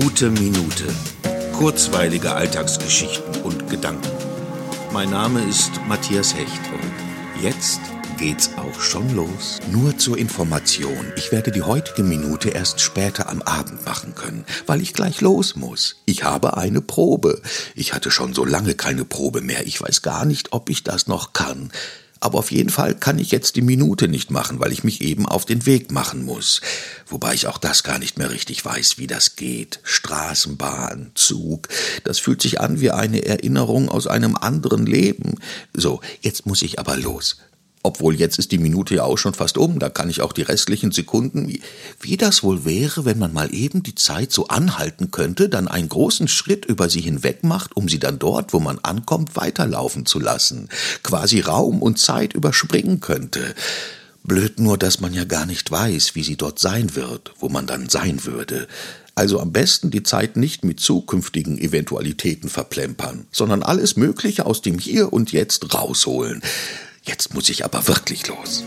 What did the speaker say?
Gute Minute. Kurzweilige Alltagsgeschichten und Gedanken. Mein Name ist Matthias Hecht und jetzt geht's auch schon los. Nur zur Information, ich werde die heutige Minute erst später am Abend machen können, weil ich gleich los muss. Ich habe eine Probe. Ich hatte schon so lange keine Probe mehr. Ich weiß gar nicht, ob ich das noch kann aber auf jeden Fall kann ich jetzt die Minute nicht machen, weil ich mich eben auf den Weg machen muss. Wobei ich auch das gar nicht mehr richtig weiß, wie das geht. Straßenbahn, Zug, das fühlt sich an wie eine Erinnerung aus einem anderen Leben. So, jetzt muss ich aber los. Obwohl jetzt ist die Minute ja auch schon fast um, da kann ich auch die restlichen Sekunden. Wie, wie das wohl wäre, wenn man mal eben die Zeit so anhalten könnte, dann einen großen Schritt über sie hinweg macht, um sie dann dort, wo man ankommt, weiterlaufen zu lassen. Quasi Raum und Zeit überspringen könnte. Blöd nur, dass man ja gar nicht weiß, wie sie dort sein wird, wo man dann sein würde. Also am besten die Zeit nicht mit zukünftigen Eventualitäten verplempern, sondern alles Mögliche aus dem Hier und Jetzt rausholen. Jetzt muss ich aber wirklich los.